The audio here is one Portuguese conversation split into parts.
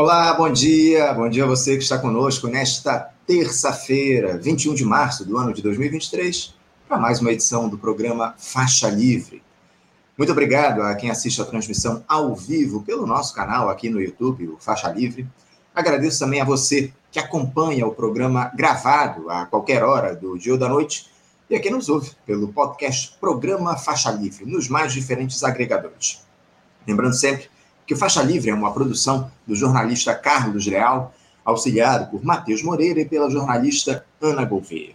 Olá, bom dia. Bom dia a você que está conosco nesta terça-feira, 21 de março do ano de 2023, para mais uma edição do programa Faixa Livre. Muito obrigado a quem assiste a transmissão ao vivo pelo nosso canal aqui no YouTube, o Faixa Livre. Agradeço também a você que acompanha o programa gravado a qualquer hora do dia ou da noite e a quem nos ouve pelo podcast Programa Faixa Livre, nos mais diferentes agregadores. Lembrando sempre que Faixa Livre é uma produção do jornalista Carlos Leal, auxiliado por Matheus Moreira e pela jornalista Ana Gouveia.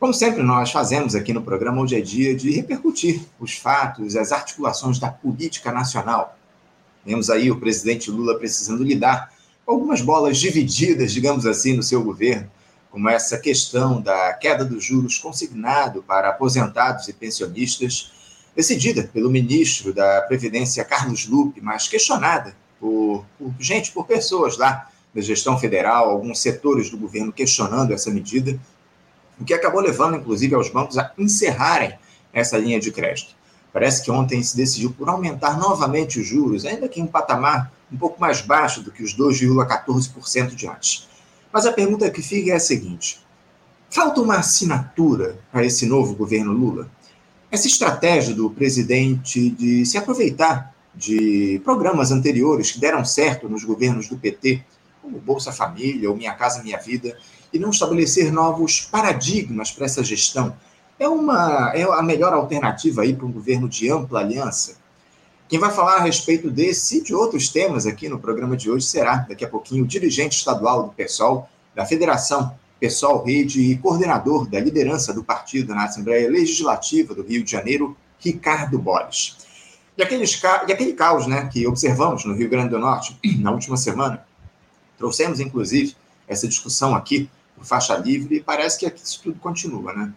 Como sempre nós fazemos aqui no programa, hoje é dia de repercutir os fatos, as articulações da política nacional. Temos aí o presidente Lula precisando lidar com algumas bolas divididas, digamos assim, no seu governo, como essa questão da queda dos juros consignado para aposentados e pensionistas, decidida pelo ministro da Previdência, Carlos Lupe, mas questionada por, por gente, por pessoas lá da gestão federal, alguns setores do governo questionando essa medida, o que acabou levando, inclusive, aos bancos a encerrarem essa linha de crédito. Parece que ontem se decidiu por aumentar novamente os juros, ainda que em um patamar um pouco mais baixo do que os 2,14% de antes. Mas a pergunta que fica é a seguinte: falta uma assinatura para esse novo governo Lula? Essa estratégia do presidente de se aproveitar de programas anteriores que deram certo nos governos do PT, como Bolsa Família ou Minha Casa Minha Vida, e não estabelecer novos paradigmas para essa gestão, é, uma, é a melhor alternativa aí para um governo de ampla aliança? Quem vai falar a respeito desse e de outros temas aqui no programa de hoje será, daqui a pouquinho, o dirigente estadual do PSOL, da Federação pessoal rede e coordenador da liderança do partido na Assembleia Legislativa do Rio de Janeiro, Ricardo Borges. E, aqueles, e aquele caos né, que observamos no Rio Grande do Norte na última semana, trouxemos inclusive essa discussão aqui por faixa livre e parece que aqui isso tudo continua. Né?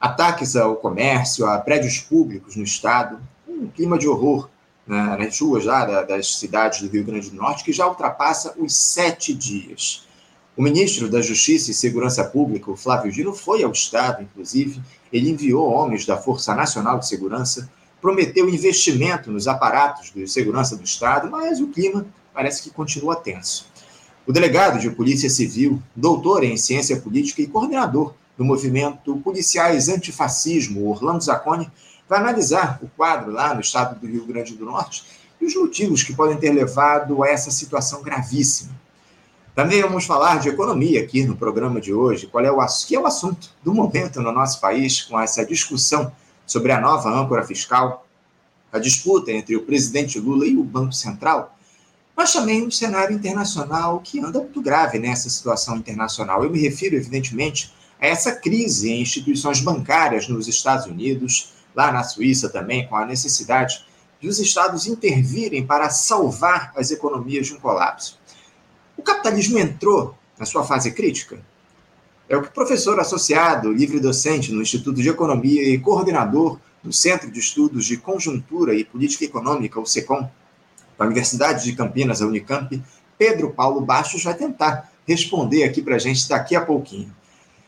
Ataques ao comércio, a prédios públicos no Estado, um clima de horror né, nas ruas lá das cidades do Rio Grande do Norte que já ultrapassa os sete dias. O ministro da Justiça e Segurança Pública, o Flávio Dino, foi ao Estado, inclusive. Ele enviou homens da Força Nacional de Segurança, prometeu investimento nos aparatos de segurança do Estado, mas o clima parece que continua tenso. O delegado de Polícia Civil, doutor em Ciência Política e coordenador do movimento Policiais Antifascismo, Orlando Zacconi, vai analisar o quadro lá no estado do Rio Grande do Norte e os motivos que podem ter levado a essa situação gravíssima. Também vamos falar de economia aqui no programa de hoje, qual é o, que é o assunto do momento no nosso país, com essa discussão sobre a nova âncora fiscal, a disputa entre o presidente Lula e o Banco Central, mas também um cenário internacional que anda muito grave nessa situação internacional. Eu me refiro, evidentemente, a essa crise em instituições bancárias nos Estados Unidos, lá na Suíça também, com a necessidade de os estados intervirem para salvar as economias de um colapso. O capitalismo entrou na sua fase crítica? É o que o professor associado, livre docente no Instituto de Economia e coordenador do Centro de Estudos de Conjuntura e Política Econômica, o SECOM, da Universidade de Campinas, a Unicamp, Pedro Paulo Bastos, vai tentar responder aqui para a gente daqui a pouquinho.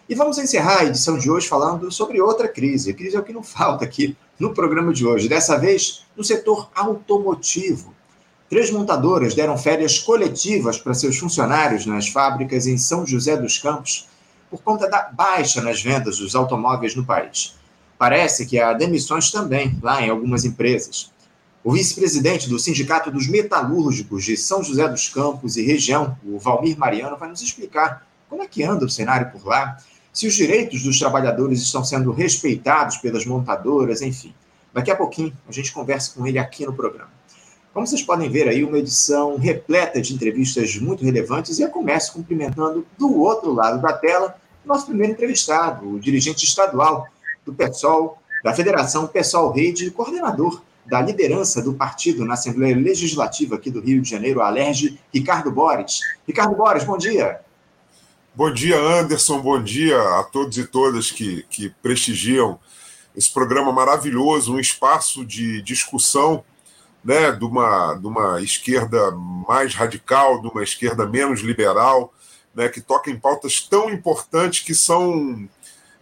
E vamos encerrar a edição de hoje falando sobre outra crise. A crise é o que não falta aqui no programa de hoje. Dessa vez, no setor automotivo. Três montadoras deram férias coletivas para seus funcionários nas fábricas em São José dos Campos por conta da baixa nas vendas dos automóveis no país. Parece que há demissões também lá em algumas empresas. O vice-presidente do Sindicato dos Metalúrgicos de São José dos Campos e região, o Valmir Mariano, vai nos explicar como é que anda o cenário por lá, se os direitos dos trabalhadores estão sendo respeitados pelas montadoras, enfim. Daqui a pouquinho a gente conversa com ele aqui no programa. Como vocês podem ver aí, uma edição repleta de entrevistas muito relevantes e eu começo cumprimentando do outro lado da tela nosso primeiro entrevistado, o dirigente estadual do PSOL, da Federação PSOL Rede, coordenador da liderança do partido na Assembleia Legislativa aqui do Rio de Janeiro, a Alerj, Ricardo Bores. Ricardo Bores, bom dia. Bom dia, Anderson, bom dia a todos e todas que, que prestigiam esse programa maravilhoso, um espaço de discussão né, de, uma, de uma esquerda mais radical, de uma esquerda menos liberal, né, que toca em pautas tão importantes que são,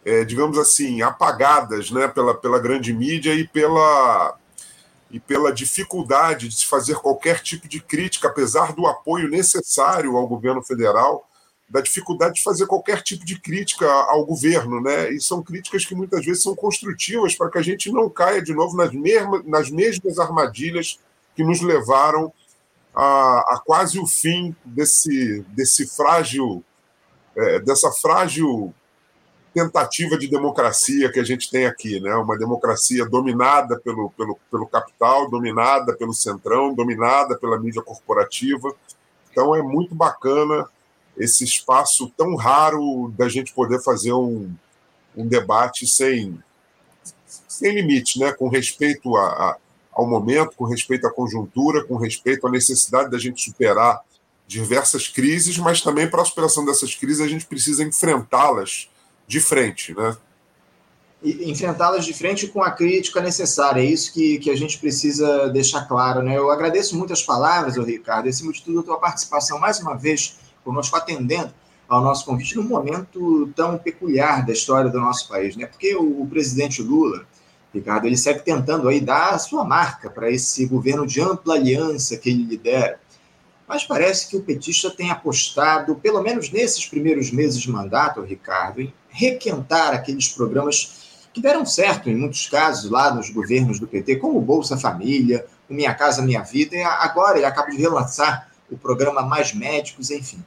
é, digamos assim, apagadas né, pela, pela grande mídia e pela, e pela dificuldade de se fazer qualquer tipo de crítica, apesar do apoio necessário ao governo federal, da dificuldade de fazer qualquer tipo de crítica ao governo, né? E são críticas que muitas vezes são construtivas para que a gente não caia de novo nas mesmas, nas mesmas armadilhas que nos levaram a, a quase o fim desse, desse frágil, é, dessa frágil tentativa de democracia que a gente tem aqui, né? Uma democracia dominada pelo, pelo, pelo capital, dominada pelo centrão, dominada pela mídia corporativa. Então é muito bacana esse espaço tão raro da gente poder fazer um, um debate sem, sem limite, né? com respeito a, a, ao momento, com respeito à conjuntura, com respeito à necessidade da gente superar diversas crises, mas também para a superação dessas crises a gente precisa enfrentá-las de frente. Né? enfrentá-las de frente com a crítica necessária. É isso que, que a gente precisa deixar claro. Né? Eu agradeço muito as palavras, Ricardo, acima de tudo, a tua participação mais uma vez conosco, atendendo ao nosso convite num momento tão peculiar da história do nosso país, né? Porque o, o presidente Lula, Ricardo, ele segue tentando aí dar a sua marca para esse governo de ampla aliança que ele lidera. Mas parece que o petista tem apostado, pelo menos nesses primeiros meses de mandato, Ricardo, em requentar aqueles programas que deram certo em muitos casos lá nos governos do PT, como o Bolsa Família, o Minha Casa Minha Vida, e agora ele acaba de relançar o programa Mais Médicos, enfim.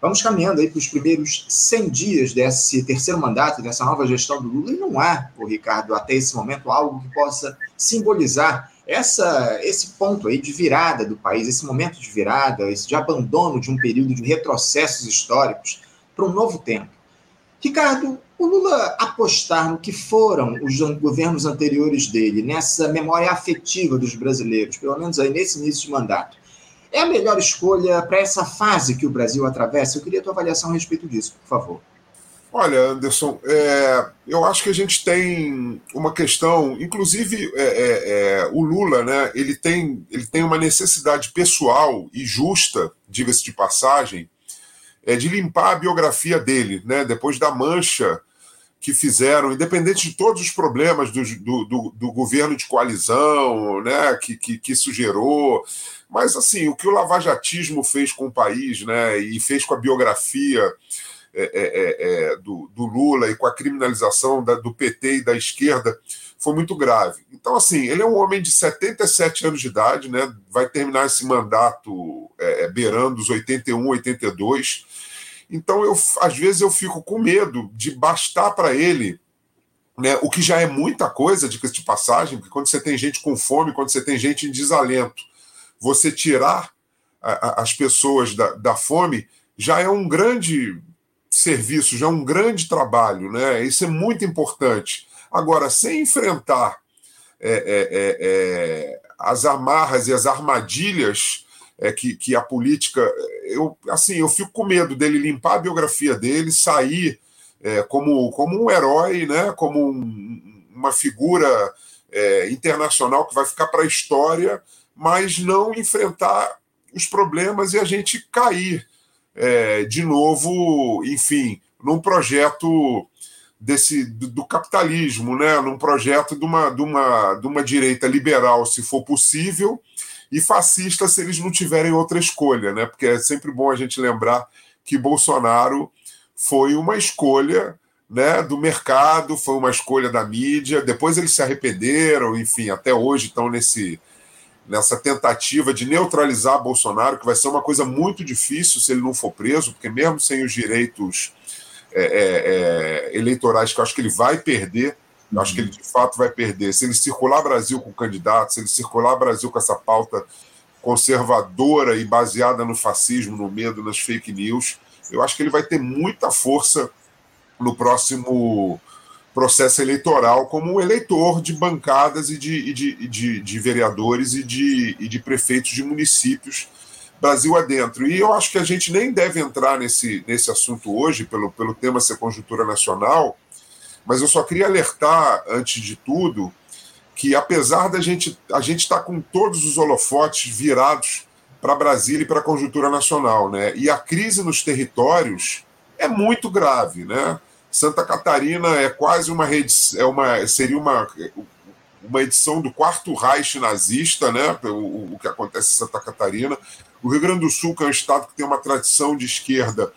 Vamos caminhando aí para os primeiros 100 dias desse terceiro mandato, dessa nova gestão do Lula, e não há, o Ricardo, até esse momento, algo que possa simbolizar essa, esse ponto aí de virada do país, esse momento de virada, esse de abandono de um período de retrocessos históricos para um novo tempo. Ricardo, o Lula apostar no que foram os governos anteriores dele, nessa memória afetiva dos brasileiros, pelo menos aí nesse início de mandato, é a melhor escolha para essa fase que o Brasil atravessa? Eu queria a tua avaliação a respeito disso, por favor. Olha, Anderson, é, eu acho que a gente tem uma questão, inclusive é, é, é, o Lula, né? Ele tem, ele tem uma necessidade pessoal e justa, diga-se de passagem, é, de limpar a biografia dele, né? Depois da mancha que fizeram, independente de todos os problemas do, do, do, do governo de coalizão, né? Que, que, que isso gerou, mas, assim, o que o lavajatismo fez com o país, né, e fez com a biografia é, é, é, é do, do, Lula e com a criminalização da, do PT e da esquerda foi muito grave. Então, assim, ele é um homem de 77 anos de idade, né, vai terminar esse mandato é, é, beirando os 81, 82. Então, eu, às vezes, eu fico com medo de bastar para ele né, o que já é muita coisa, de passagem, porque quando você tem gente com fome, quando você tem gente em desalento, você tirar a, a, as pessoas da, da fome já é um grande serviço, já é um grande trabalho, né? Isso é muito importante. Agora, sem enfrentar é, é, é, é as amarras e as armadilhas é, que, que a política. Eu, assim, eu fico com medo dele limpar a biografia dele, sair é, como, como um herói, né? como um, uma figura internacional que vai ficar para a história mas não enfrentar os problemas e a gente cair é, de novo, enfim, num projeto desse do, do, capitalismo, né? num projeto de uma, de, uma, de uma direita liberal, se for possível, e fascista se eles não tiverem outra escolha, né? porque é sempre bom a gente lembrar que Bolsonaro foi uma escolha né, do mercado, foi uma escolha da mídia, depois eles se arrependeram, enfim, até hoje estão nesse, nessa tentativa de neutralizar Bolsonaro, que vai ser uma coisa muito difícil se ele não for preso, porque mesmo sem os direitos é, é, é eleitorais, que eu acho que ele vai perder, eu acho que ele de fato vai perder. Se ele circular Brasil com candidato, se ele circular Brasil com essa pauta conservadora e baseada no fascismo, no medo, nas fake news, eu acho que ele vai ter muita força no próximo processo eleitoral como eleitor de bancadas e de, de, de, de vereadores e de, e de prefeitos de municípios Brasil adentro. E eu acho que a gente nem deve entrar nesse, nesse assunto hoje, pelo, pelo tema ser conjuntura nacional, mas eu só queria alertar, antes de tudo, que apesar da gente a gente estar tá com todos os holofotes virados para Brasília e para a conjuntura nacional, né? E a crise nos territórios é muito grave, né? Santa Catarina é quase uma rede, é uma, seria uma, uma edição do quarto Reich nazista, né, o, o, que acontece em Santa Catarina. O Rio Grande do Sul, que é um estado que tem uma tradição de esquerda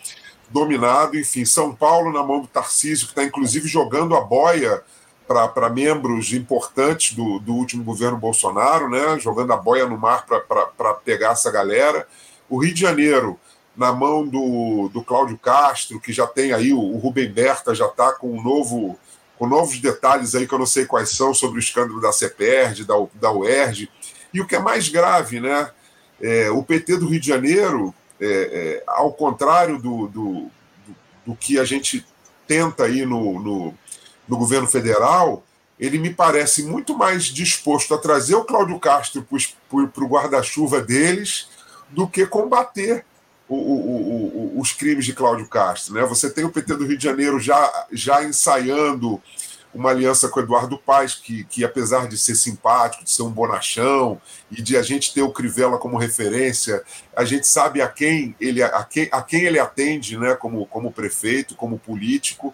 dominado, enfim, São Paulo na mão do Tarcísio, que está inclusive jogando a boia para membros importantes do, do último governo Bolsonaro, né, jogando a boia no mar para pegar essa galera. O Rio de Janeiro, na mão do, do Cláudio Castro, que já tem aí, o, o Rubem Berta já está com um novo com novos detalhes aí que eu não sei quais são sobre o escândalo da CEPERD, da, da UERJ. E o que é mais grave, né? É, o PT do Rio de Janeiro, é, é, ao contrário do, do, do, que a gente tenta aí no, no, no governo federal, ele me parece muito mais disposto a trazer o Cláudio Castro para o guarda-chuva deles do que combater o, o, o, os crimes de Cláudio Castro. Né? Você tem o PT do Rio de Janeiro já, já ensaiando uma aliança com Eduardo Paes, que, que apesar de ser simpático, de ser um bonachão, e de a gente ter o Crivella como referência, a gente sabe a quem ele, a quem, a quem ele atende né, como, como prefeito, como político.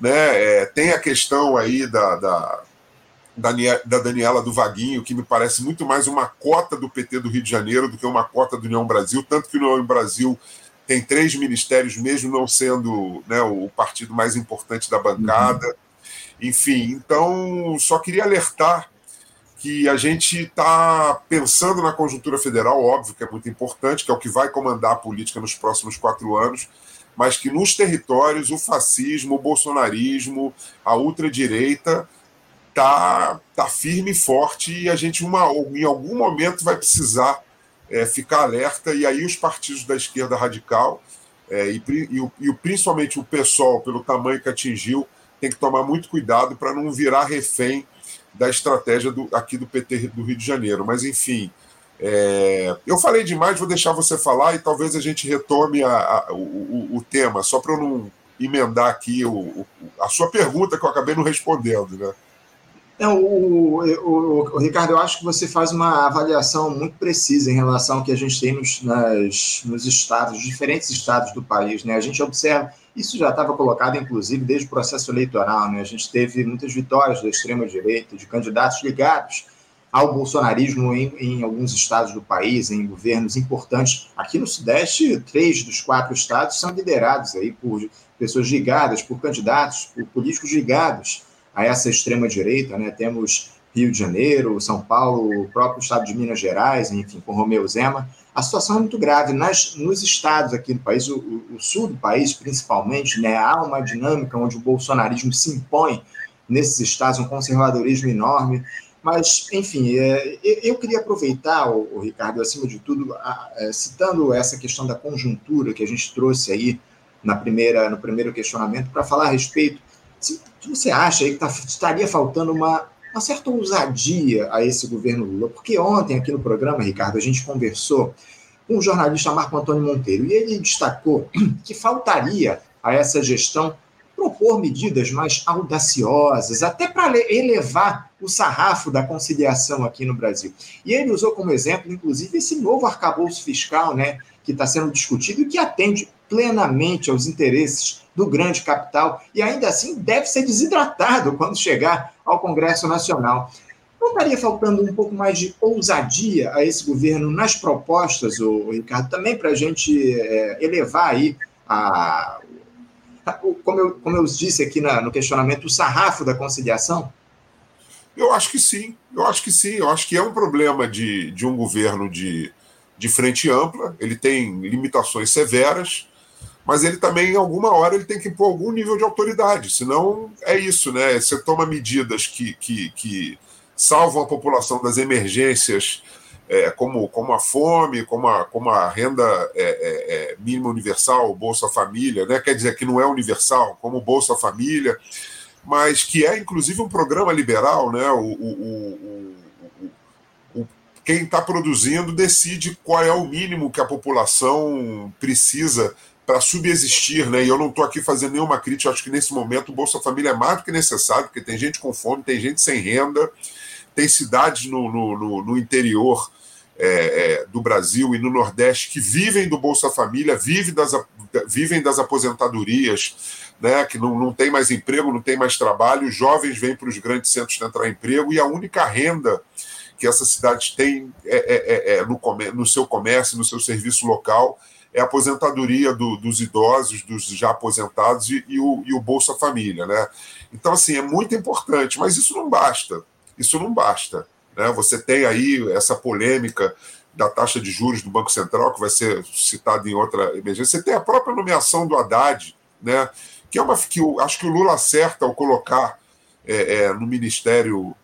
Né? É, tem a questão aí da, da, da Daniela do Vaguinho, que me parece muito mais uma cota do PT do Rio de Janeiro do que uma cota do União Brasil, tanto que o União Brasil tem três ministérios, mesmo não sendo né, o partido mais importante da bancada. Uhum. Enfim, então só queria alertar que a gente está pensando na conjuntura federal, óbvio que é muito importante, que é o que vai comandar a política nos próximos quatro anos, mas que nos territórios o fascismo, o bolsonarismo, a ultradireita tá, tá firme e forte e a gente uma, em algum momento vai precisar é, ficar alerta. E aí os partidos da esquerda radical é, e, e, e, principalmente o PSOL, pelo tamanho que atingiu, tem que tomar muito cuidado para não virar refém da estratégia do, aqui do PT do Rio de Janeiro. Mas, enfim, é, eu falei demais, vou deixar você falar e talvez a gente retome a, a, o, o, tema, só para eu não emendar aqui o, a sua pergunta que eu acabei não respondendo, né? Não, o, o, o, Ricardo, eu acho que você faz uma avaliação muito precisa em relação ao que a gente tem nos, nas, nos estados, diferentes estados do país. Né? A gente observa, isso já estava colocado, inclusive, desde o processo eleitoral. Né? A gente teve muitas vitórias da extrema-direita, de candidatos ligados ao bolsonarismo em, em, alguns estados do país, em governos importantes. Aqui no Sudeste, três dos quatro estados são liderados aí por pessoas ligadas, por candidatos, por políticos ligados a essa extrema-direita, né? Temos Rio de Janeiro, São Paulo, o próprio estado de Minas Gerais, enfim, com Romeu Zema. A situação é muito grave. Nas, nos estados aqui do país, o, o, sul do país principalmente, né, há uma dinâmica onde o bolsonarismo se impõe nesses estados, um conservadorismo enorme. Mas, enfim, é, eu queria aproveitar, o, o Ricardo, acima de tudo, a, a, é, citando essa questão da conjuntura que a gente trouxe aí na primeira, no primeiro questionamento, para falar a respeito se, você acha que tá, estaria faltando uma, uma certa ousadia a esse governo Lula? Porque ontem, aqui no programa, Ricardo, a gente conversou com o jornalista Marco Antônio Monteiro e ele destacou que faltaria a essa gestão propor medidas mais audaciosas, até para elevar o sarrafo da conciliação aqui no Brasil. E ele usou como exemplo, inclusive, esse novo arcabouço fiscal, né, que está sendo discutido e que atende plenamente aos interesses do grande capital e ainda assim deve ser desidratado quando chegar ao Congresso Nacional. Não estaria faltando um pouco mais de ousadia a esse governo nas propostas, o Ricardo, também para a gente é, elevar aí a, a, como, eu, como eu disse aqui na, no questionamento, o sarrafo da conciliação? Eu acho que sim, eu acho que sim, eu acho que é um problema de, de um governo de, de frente ampla, ele tem limitações severas, mas ele também, em alguma hora, ele tem que impor algum nível de autoridade, senão é isso, né? Você toma medidas que, que, que salvam a população das emergências, é, como, como a fome, como a, como a renda é, é, é mínima universal, Bolsa Família, né? quer dizer que não é universal, como Bolsa Família, mas que é inclusive um programa liberal, né? o, o, o, quem está produzindo decide qual é o mínimo que a população precisa para subsistir, né? E eu não estou aqui fazendo nenhuma crítica, acho que nesse momento o Bolsa Família é mais do que necessário, porque tem gente com fome, tem gente sem renda, tem cidades no, no, no, no interior é, é, do Brasil e no Nordeste que vivem do Bolsa Família, vivem das, vivem das aposentadorias, né, que não, não tem mais emprego, não tem mais trabalho, os jovens vêm para os grandes centros tentar emprego e a única renda que essas cidades têm é, é, é, é no, no seu comércio, no seu serviço local, é a aposentadoria do, dos idosos, dos já aposentados e, e, o, e o Bolsa Família. Né? Então, assim, é muito importante, mas isso não basta. Isso não basta. Né? Você tem aí essa polêmica da taxa de juros do Banco Central, que vai ser citada em outra emergência. Você tem a própria nomeação do Haddad, né? que é uma que eu, acho que o Lula acerta ao colocar é, é, no ministério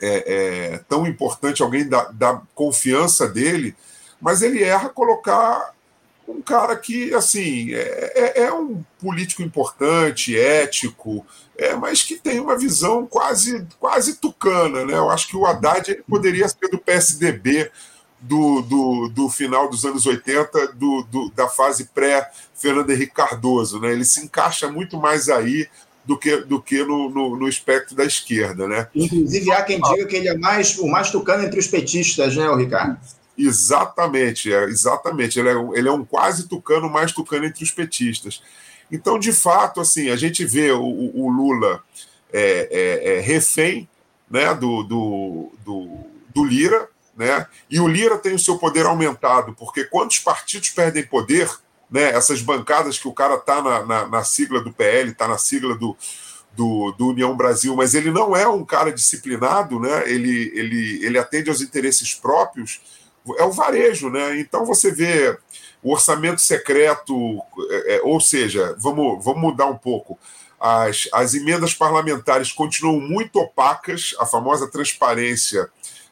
é, é tão importante alguém da, da confiança dele, mas ele erra colocar um cara que, assim, é, é, é um político importante, ético, é, mas que tem uma visão quase, quase tucana. Né? Eu acho que o Haddad poderia ser do PSDB do, do, do final dos anos 80, do, do da fase pré-Fernando Henrique Cardoso. Né? Ele se encaixa muito mais aí do que, do que no, no, no, espectro da esquerda. Né? Inclusive, há quem diga que ele é mais o mais tucano entre os petistas, né, Ricardo? Exatamente, é, exatamente. Ele é, ele é um quase tucano, mais tucano entre os petistas. Então, de fato, assim, a gente vê o, o Lula é, é, é, refém né, do, do, do, do, Lira, né, e o Lira tem o seu poder aumentado, porque quantos partidos perdem poder, né, essas bancadas que o cara está na, na, na, sigla do PL, está na sigla do, do, do, União Brasil, mas ele não é um cara disciplinado, né, ele, ele, ele atende aos interesses próprios, é o varejo, né? Então você vê o orçamento secreto, é, é, ou seja, vamos, vamos mudar um pouco. As, as emendas parlamentares continuam muito opacas, a famosa transparência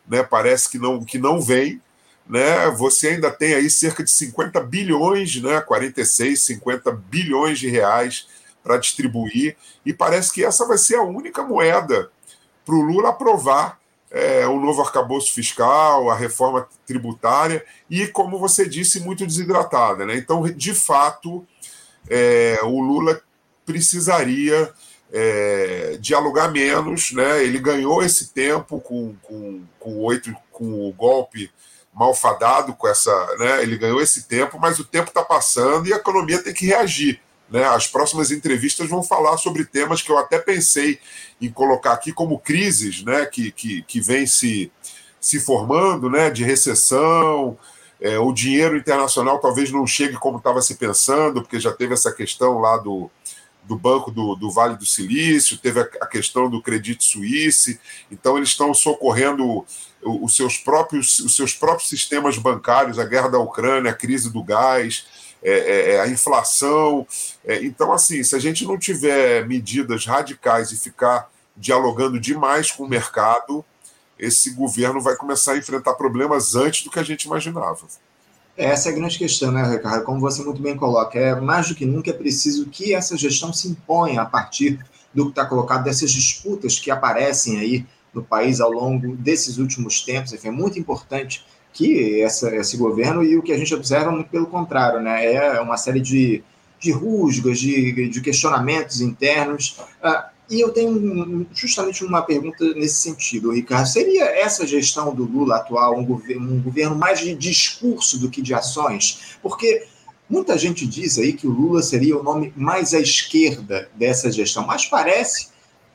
né, parece que não, que não vem. Né? Você ainda tem aí cerca de 50 bilhões, né, 46, 50 bilhões de reais para distribuir, e parece que essa vai ser a única moeda para o Lula aprovar é, o novo arcabouço fiscal, a reforma tributária, e, como você disse, muito desidratada. Né? Então, de fato, é, o Lula precisaria é, dialogar menos, né? ele ganhou esse tempo com, com, com, oito, com o golpe malfadado, com essa, né? ele ganhou esse tempo, mas o tempo está passando e a economia tem que reagir. Né? As próximas entrevistas vão falar sobre temas que eu até pensei em colocar aqui como crises né? que, que, que vem se, se formando, né? de recessão. É, o dinheiro internacional talvez não chegue como estava se pensando, porque já teve essa questão lá do, do Banco do, do Vale do Silício, teve a, a questão do Credit Suisse, então eles estão socorrendo os seus próprios, os seus próprios sistemas bancários, a guerra da Ucrânia, a crise do gás, é, é, é, a inflação. É, então, assim, se a gente não tiver medidas radicais e ficar dialogando demais com o mercado, esse governo vai começar a enfrentar problemas antes do que a gente imaginava. Essa é a grande questão, né, Ricardo? Como você muito bem coloca, é mais do que nunca é preciso que essa gestão se imponha a partir do que está colocado, dessas disputas que aparecem aí no país ao longo desses últimos tempos. Enfim, é muito importante que essa, esse governo, e o que a gente observa muito pelo contrário, né? é uma série de, de rusgas, de, de questionamentos internos. Uh, e eu tenho justamente uma pergunta nesse sentido, Ricardo. Seria essa gestão do Lula atual um governo, um governo mais de discurso do que de ações? Porque muita gente diz aí que o Lula seria o nome mais à esquerda dessa gestão, mas parece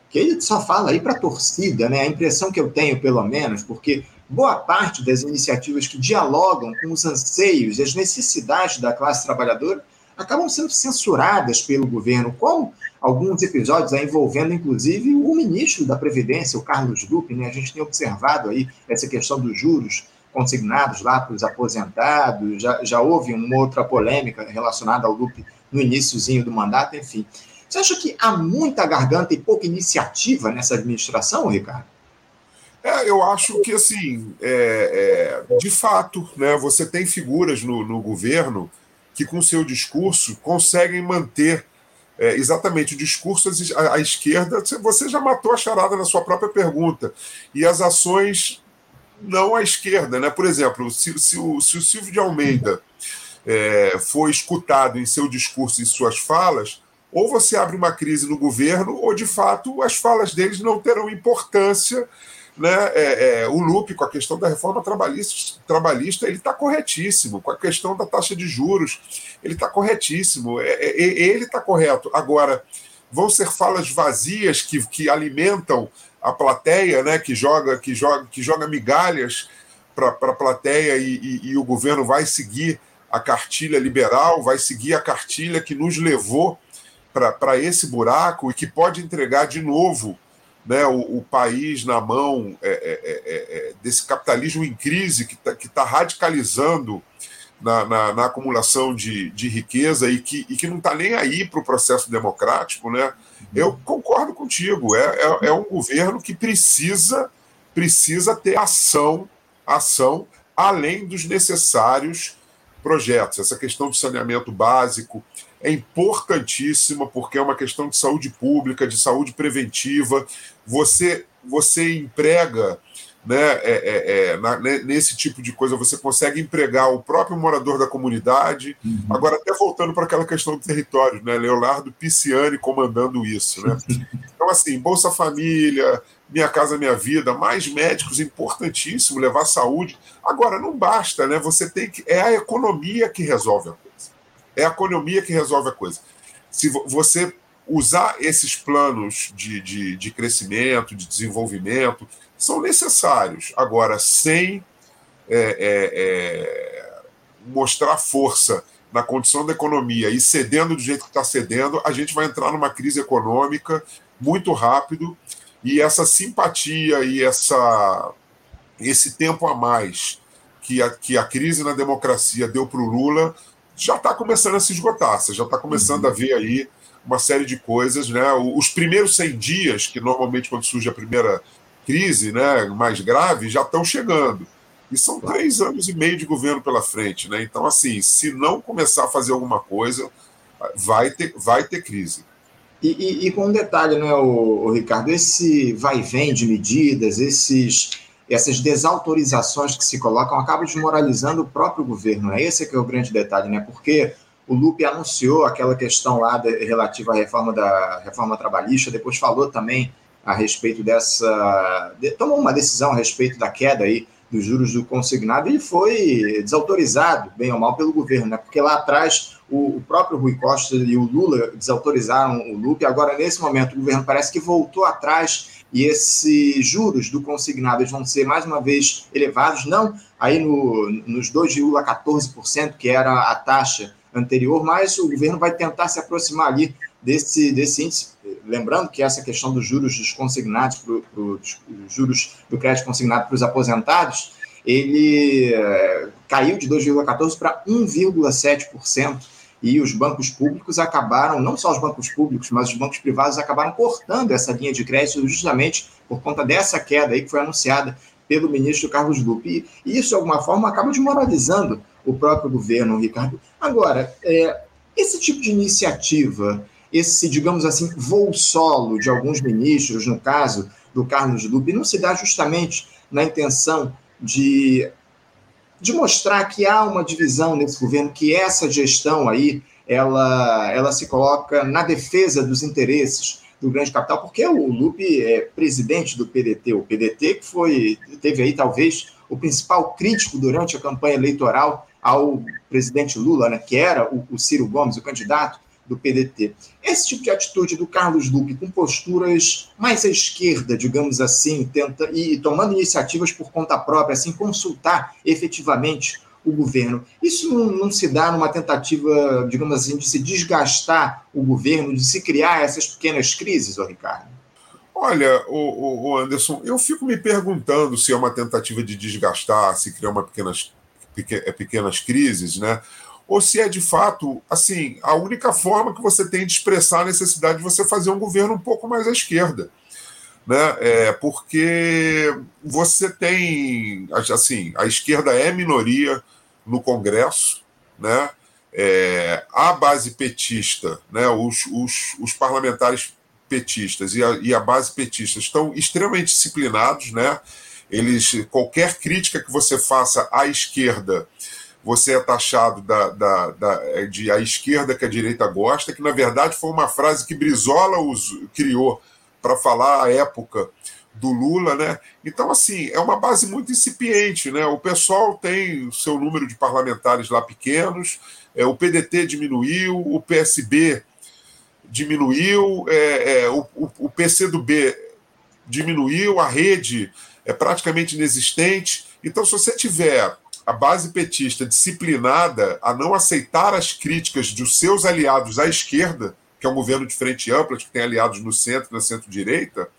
que ele só fala aí para a torcida, né? A impressão que eu tenho, pelo menos, porque boa parte das iniciativas que dialogam com os anseios e as necessidades da classe trabalhadora acabam sendo censuradas pelo governo, como alguns episódios envolvendo, inclusive, o ministro da Previdência, o Carlos Lupe, né? A gente tem observado aí essa questão dos juros consignados lá para os aposentados, já, já houve uma outra polêmica relacionada ao Lupe no iníciozinho do mandato, enfim. Você acha que há muita garganta e pouca iniciativa nessa administração, Ricardo? É, eu acho que, assim, é, é, de fato, né, você tem figuras no, no, governo que, com seu discurso, conseguem manter é, exatamente o discurso à, à, esquerda. Você já matou a charada na sua própria pergunta. E as ações não à esquerda. Né? Por exemplo, se, se, o, se o Silvio de Almeida é, for escutado em seu discurso e suas falas, ou você abre uma crise no governo, ou de fato as falas deles não terão importância né, é, é, o Lupe, com a questão da reforma trabalhista, trabalhista ele está corretíssimo. Com a questão da taxa de juros, ele está corretíssimo. É, é, ele está correto. Agora, vão ser falas vazias que, que alimentam a plateia, né, que joga, que joga, que joga migalhas para a plateia e, e, e o governo vai seguir a cartilha liberal, vai seguir a cartilha que nos levou para esse buraco e que pode entregar de novo né, o, o país na mão é, é, é, é desse capitalismo em crise que está tá radicalizando na, na, na, acumulação de, de riqueza e que, e que não está nem aí para o processo democrático, né? Eu concordo contigo. É, é, é, um governo que precisa precisa ter ação, ação além dos necessários projetos. Essa questão do saneamento básico, é importantíssima porque é uma questão de saúde pública, de saúde preventiva. Você, você emprega né, é, é, é, na, nesse tipo de coisa, você consegue empregar o próprio morador da comunidade. Uhum. Agora, até voltando para aquela questão do território, né, Leonardo Pisciani comandando isso. Né? Então, assim, Bolsa Família, Minha Casa Minha Vida, mais médicos, importantíssimo, levar saúde. Agora, não basta, né? Você tem que. É a economia que resolve a coisa. É a economia que resolve a coisa. Se você usar esses planos de, de, de crescimento, de desenvolvimento, são necessários. Agora, sem é, é, é, mostrar força na condição da economia e cedendo do jeito que está cedendo, a gente vai entrar numa crise econômica muito rápido e essa simpatia e essa, esse tempo a mais que a, que a crise na democracia deu para o Lula já está começando a se esgotar. Você já está começando uhum. a ver aí uma série de coisas. Né? Os primeiros 100 dias, que normalmente quando surge a primeira crise né, mais grave, já estão chegando. E são três anos e meio de governo pela frente. Né? Então, assim, se não começar a fazer alguma coisa, vai ter, vai ter crise. E, e, e com um detalhe, né, o, o Ricardo, esse vai vem de medidas, esses essas desautorizações que se colocam acabam desmoralizando o próprio governo. Né? Esse é que é o grande detalhe, né? Porque o Lupe anunciou aquela questão lá de, relativa à reforma da reforma trabalhista, depois falou também a respeito dessa. De, tomou uma decisão a respeito da queda aí dos juros do consignado e foi desautorizado, bem ou mal, pelo governo, né? Porque lá atrás o, o próprio Rui Costa e o Lula desautorizaram o Lupe, agora nesse momento o governo parece que voltou atrás e esses juros do consignado vão ser mais uma vez elevados, não aí no, nos 2,14%, que era a taxa anterior, mas o governo vai tentar se aproximar ali desse, desse índice. Lembrando que essa questão dos juros dos consignados, pro, pro, dos juros do crédito consignado para os aposentados, ele é, caiu de 2,14% para 1,7% e os bancos públicos acabaram, não só os bancos públicos, mas os bancos privados acabaram cortando essa linha de crédito justamente por conta dessa queda aí que foi anunciada pelo ministro Carlos Lupe. E isso, de alguma forma, acaba desmoralizando o próprio governo, Ricardo. Agora, é, esse tipo de iniciativa, esse, digamos assim, voo solo de alguns ministros, no caso do Carlos Lupe, não se dá justamente na intenção de de mostrar que há uma divisão nesse governo, que essa gestão aí, ela, ela se coloca na defesa dos interesses do grande capital, porque o Lupe é presidente do PDT, o PDT que foi, teve aí talvez o principal crítico durante a campanha eleitoral ao presidente Lula, né, que era o, o Ciro Gomes, o candidato, do PDT. Esse tipo de atitude do Carlos Lupe, com posturas mais à esquerda, digamos assim, tenta e tomando iniciativas por conta própria, assim, consultar efetivamente o governo. Isso não, não, se dá numa tentativa, digamos assim, de se desgastar o governo, de se criar essas pequenas crises, ô Ricardo? Olha, o, o Anderson, eu fico me perguntando se é uma tentativa de desgastar, se criar uma pequenas, pequenas crises, né? Ou se é de fato, assim, a única forma que você tem de expressar a necessidade de você fazer um governo um pouco mais à esquerda. Né? É, porque você tem, assim, a esquerda é minoria no Congresso, né? É, a base petista, né? os, os, os parlamentares petistas e a, e a base petista estão extremamente disciplinados, né? Eles, qualquer crítica que você faça à esquerda, você é taxado da, da, da, de a esquerda que a direita gosta, que na verdade foi uma frase que Brizola os, criou para falar à época do Lula, né? Então, assim, é uma base muito incipiente, né? O pessoal tem o seu número de parlamentares lá pequenos, é, o PDT diminuiu, o PSB diminuiu, é, é, o, o PCdoB diminuiu, a rede é praticamente inexistente. Então, se você tiver a base petista disciplinada a não aceitar as críticas dos seus aliados à esquerda, que é um governo de frente ampla, que tem aliados no centro na centro-direita,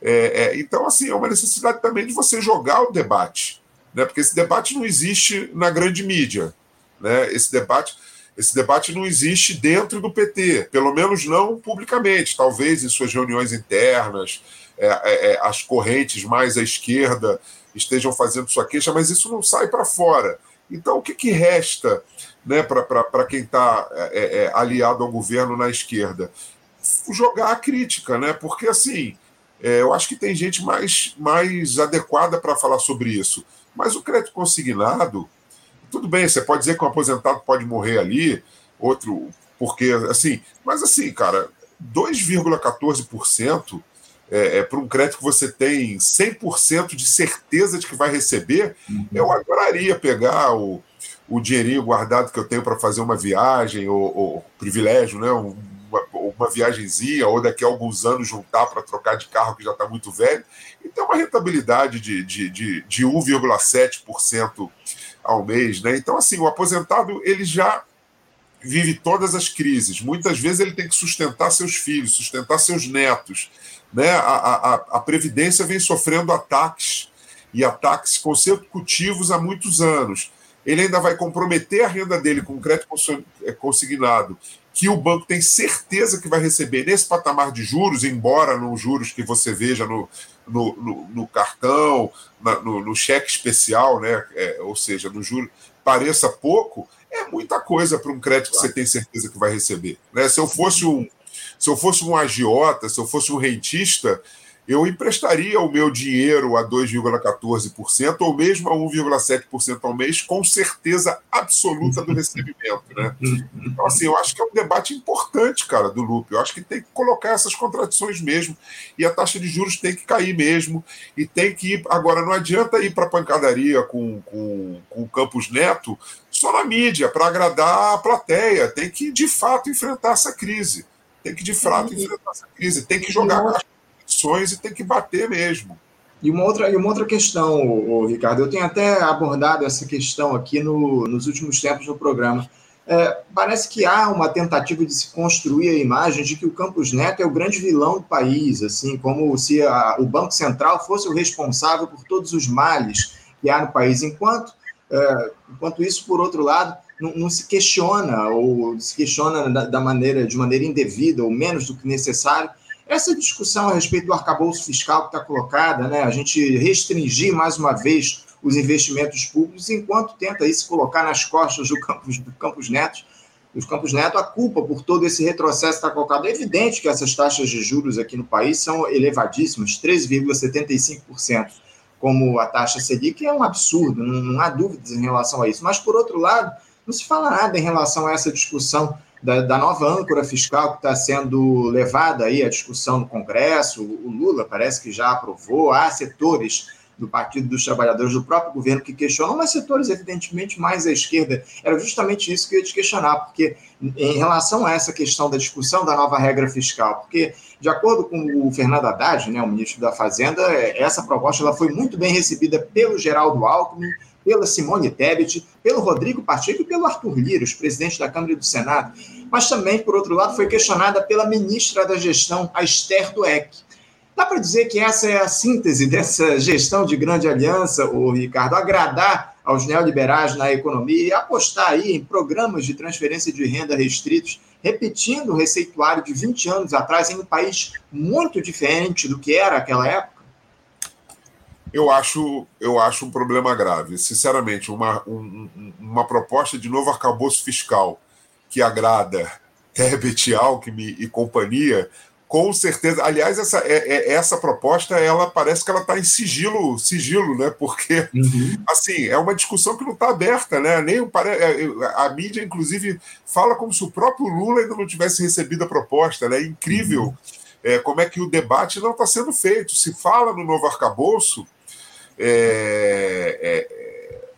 é, é, então, assim, é uma necessidade também de você jogar o debate, né? porque esse debate não existe na grande mídia. Né? Esse debate. Esse debate não existe dentro do PT, pelo menos não publicamente, talvez em suas reuniões internas, é, é, é, as correntes mais à esquerda estejam fazendo sua queixa, mas isso não sai para fora. Então, o que, que resta né, para quem está é, é, aliado ao governo na esquerda? Jogar a crítica, né? porque assim é, eu acho que tem gente mais, mais adequada para falar sobre isso. Mas o crédito consignado, tudo bem, você pode dizer que um aposentado pode morrer ali, outro, porque assim, mas assim, cara, 2,14% é, é, para um crédito que você tem 100% de certeza de que vai receber, uhum. eu adoraria pegar o, o dinheirinho guardado que eu tenho para fazer uma viagem, ou, ou privilégio, né? Um, uma, uma viagemzinha, ou daqui a alguns anos juntar para trocar de carro que já está muito velho, e tem uma rentabilidade de, de, de, de 1,7% ao mês. Né? Então, assim, o aposentado ele já vive todas as crises. Muitas vezes ele tem que sustentar seus filhos, sustentar seus netos. Né? A, a, a Previdência vem sofrendo ataques e ataques consecutivos há muitos anos. Ele ainda vai comprometer a renda dele com crédito consignado que o banco tem certeza que vai receber nesse patamar de juros, embora nos juros que você veja no, no, no, no cartão, na, no, no, cheque especial, né? É, ou seja, no juro pareça pouco, é muita coisa para um crédito que você tem certeza que vai receber. Né? Se eu fosse um se eu fosse um agiota, se eu fosse um rentista, eu emprestaria o meu dinheiro a 2,14% ou mesmo a 1,7% ao mês, com certeza absoluta do recebimento. Né? Então, assim, eu acho que é um debate importante, cara, do Lupe. Eu acho que tem que colocar essas contradições mesmo. E a taxa de juros tem que cair mesmo. E tem que ir. Agora, não adianta ir para a pancadaria com, com, com o Campos Neto só na mídia, para agradar a plateia. Tem que, de fato, enfrentar essa crise. Tem que, de fato, enfrentar essa crise. Tem que jogar a e tem que bater mesmo. E uma outra, e uma outra questão, o Ricardo, eu tenho até abordado essa questão aqui no, nos últimos tempos no programa. É, parece que há uma tentativa de se construir a imagem de que o Campos Neto é o grande vilão do país, assim, como se a, o Banco Central fosse o responsável por todos os males que há no país, enquanto, é, enquanto isso, por outro lado, não, não, se questiona ou se questiona da, da maneira de maneira indevida ou menos do que necessário essa discussão a respeito do arcabouço fiscal que está colocada, né, a gente restringir mais uma vez os investimentos públicos, enquanto tenta aí se colocar nas costas do Campos, do Campos Neto, dos Campos Neto, a culpa por todo esse retrocesso está colocada. É evidente que essas taxas de juros aqui no país são elevadíssimas, 13,75%, como a taxa Selic, é um absurdo, não, não há dúvidas em relação a isso. Mas, por outro lado, não se fala nada em relação a essa discussão da, da nova âncora fiscal que está sendo levada aí à discussão no Congresso. O Lula parece que já aprovou. Há setores do Partido dos Trabalhadores do próprio governo que questionam, mas setores evidentemente mais à esquerda. Era justamente isso que eu ia te questionar, porque em relação a essa questão da discussão da nova regra fiscal, porque de acordo com o Fernando Haddad, né, o ministro da Fazenda, essa proposta ela foi muito bem recebida pelo Geraldo Alckmin, pela Simone Tebet, pelo Rodrigo Pacheco e pelo Arthur Lira, os presidentes da Câmara e do Senado, mas também, por outro lado, foi questionada pela ministra da Gestão, a Esther Dueck. Dá para dizer que essa é a síntese dessa gestão de grande aliança, o Ricardo, agradar aos neoliberais na economia e apostar aí em programas de transferência de renda restritos, repetindo o receituário de 20 anos atrás em um país muito diferente do que era aquela época? Eu acho, eu acho um problema grave. Sinceramente, uma, um, uma proposta de novo arcabouço fiscal que agrada Herbert Alckmin e companhia, com certeza. Aliás, essa, é, é, essa proposta, ela parece que ela está em sigilo, sigilo, né? Porque, uhum. assim, é uma discussão que não está aberta, né? Nem é, a mídia, inclusive, fala como se o próprio Lula ainda não tivesse recebido a proposta, né? É incrível. Uhum é, como é que o debate não está sendo feito. Se fala no novo arcabouço, é, é,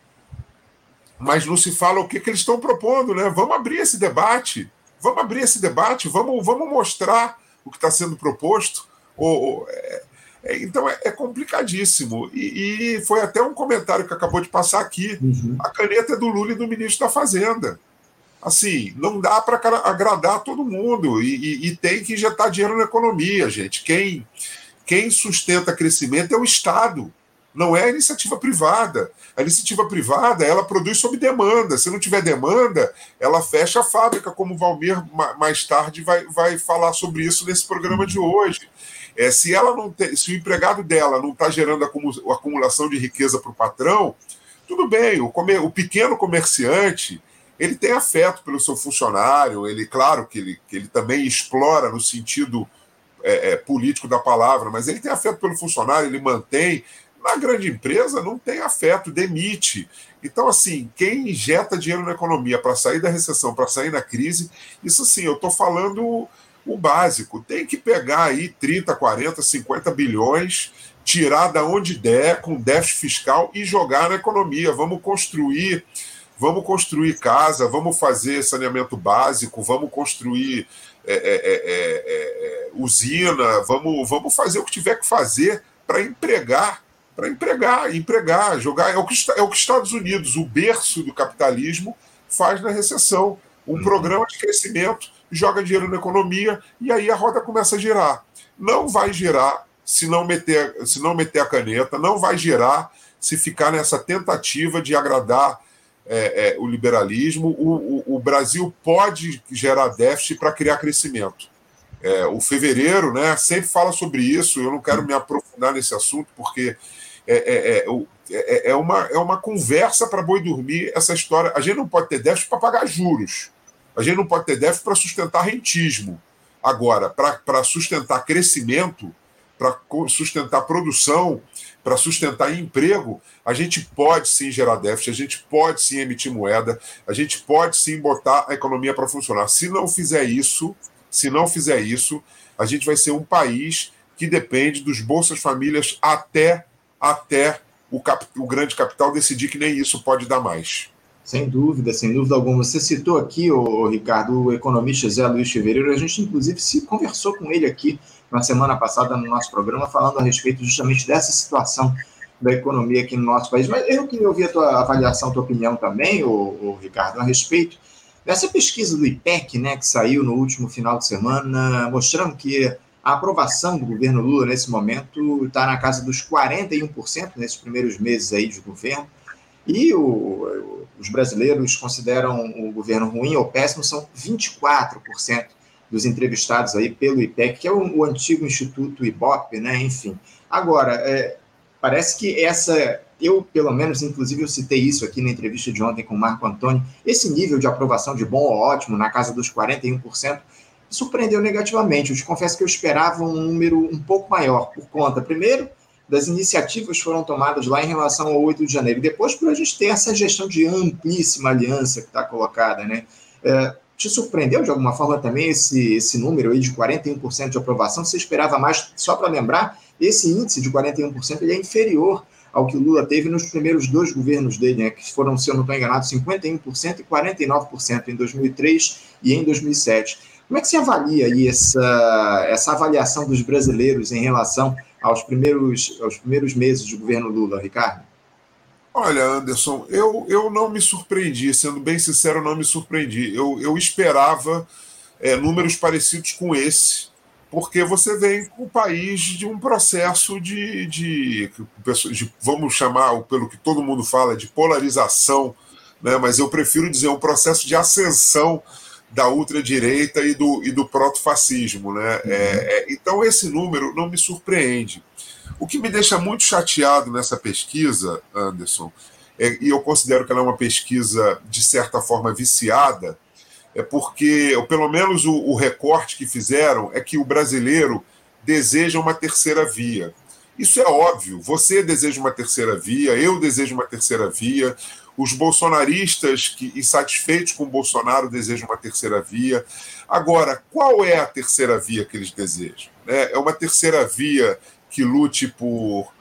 mas não se fala o que, que eles estão propondo, né? Vamos abrir esse debate, vamos abrir esse debate, vamos, vamos mostrar o que está sendo proposto. Ou, ou é, é, então é, é complicadíssimo. E, e, foi até um comentário que acabou de passar aqui. Uhum. A caneta é do Lula e do ministro da Fazenda. Assim, não dá para agradar todo mundo e, e, e, tem que injetar dinheiro na economia, gente. Quem, quem sustenta crescimento é o Estado, não é a iniciativa privada. A iniciativa privada ela produz sob demanda. Se não tiver demanda, ela fecha a fábrica, como o Valmir mais tarde vai, vai falar sobre isso nesse programa de hoje. É, se ela não tem, se o empregado dela não está gerando acumulação de riqueza para o patrão, tudo bem. O, comer, o pequeno comerciante ele tem afeto pelo seu funcionário. Ele, claro, que ele, que ele também explora no sentido é, é, político da palavra, mas ele tem afeto pelo funcionário. Ele mantém. Na grande empresa não tem afeto, demite. Então, assim, quem injeta dinheiro na economia para sair da recessão, para sair da crise, isso sim, eu estou falando o básico. Tem que pegar aí 30, 40, 50 bilhões, tirar da onde der, com déficit fiscal e jogar na economia. Vamos construir, vamos construir casa, vamos fazer saneamento básico, vamos construir é, é, é, é, é usina, vamos, vamos fazer o que tiver que fazer para empregar. Para empregar, empregar, jogar. É o, que, é o que Estados Unidos, o berço do capitalismo, faz na recessão. Um uhum. programa de crescimento joga dinheiro na economia e aí a roda começa a girar. Não vai girar se não meter, se não meter a caneta, não vai girar se ficar nessa tentativa de agradar é, é, o liberalismo. O, o, o, Brasil pode gerar déficit para criar crescimento. É, o fevereiro né, sempre fala sobre isso, eu não quero me aprofundar nesse assunto, porque é, é, é, é uma, é uma conversa para boi dormir essa história. A gente não pode ter déficit para pagar juros. A gente não pode ter déficit para sustentar rentismo. Agora, para sustentar crescimento, para sustentar produção, para sustentar emprego, a gente pode sim gerar déficit, a gente pode sim emitir moeda, a gente pode sim botar a economia para funcionar. Se não fizer isso, se não fizer isso, a gente vai ser um país que depende dos bolsas famílias até até o, cap, o grande capital decidir que nem isso pode dar mais. Sem dúvida, sem dúvida alguma. Você citou aqui, o Ricardo, o economista Zé Luiz Fevereiro, a gente inclusive se conversou com ele aqui na semana passada no nosso programa, falando a respeito justamente dessa situação da economia aqui no nosso país. Mas eu queria ouvir a tua avaliação, a tua opinião também, o, Ricardo, a respeito dessa pesquisa do IPEC, né, que saiu no último final de semana, mostrando que a aprovação do governo Lula nesse momento está na casa dos 41% nesses primeiros meses aí de governo. E o, os brasileiros consideram o governo ruim ou péssimo, são 24% dos entrevistados aí pelo IPEC, que é o, o antigo Instituto IBOP, né? Enfim. Agora, é, parece que essa. Eu, pelo menos, inclusive, eu citei isso aqui na entrevista de ontem com o Marco Antônio. Esse nível de aprovação de bom ou ótimo, na casa dos 41%, surpreendeu negativamente. Eu te confesso que eu esperava um número um pouco maior, por conta, primeiro, das iniciativas foram tomadas lá em relação ao 8 de janeiro. E depois, por a gente ter essa gestão de amplíssima aliança que está colocada, né? É, te surpreendeu de alguma forma também esse, esse número aí de 41% de aprovação? Você esperava mais? Só para lembrar, esse índice de 41% ele é inferior ao que o Lula teve nos primeiros dois governos dele, né, que foram, se eu não estou enganado, 51% e 49% em 2003 e em 2007. Como é que você avalia aí essa, essa avaliação dos brasileiros em relação aos primeiros, aos primeiros meses de governo Lula, Ricardo? Olha, Anderson, eu, eu não me surpreendi, sendo bem sincero, não me surpreendi. Eu, eu esperava é, números parecidos com esse, porque você vem com o país de um processo de, de, de, vamos chamar, pelo que todo mundo fala, de polarização, né? mas eu prefiro dizer um processo de ascensão da ultradireita e do, e do protofascismo. Né? Uhum. É, é, então, esse número não me surpreende. O que me deixa muito chateado nessa pesquisa, Anderson, é, e eu considero que ela é uma pesquisa, de certa forma, viciada, é porque, ou pelo menos o, o recorte que fizeram, é que o brasileiro deseja uma terceira via. Isso é óbvio. Você deseja uma terceira via, eu desejo uma terceira via, Os bolsonaristas que insatisfeitos com Bolsonaro desejam uma terceira via. Agora, qual é a terceira via que eles desejam? É uma terceira via que lute por,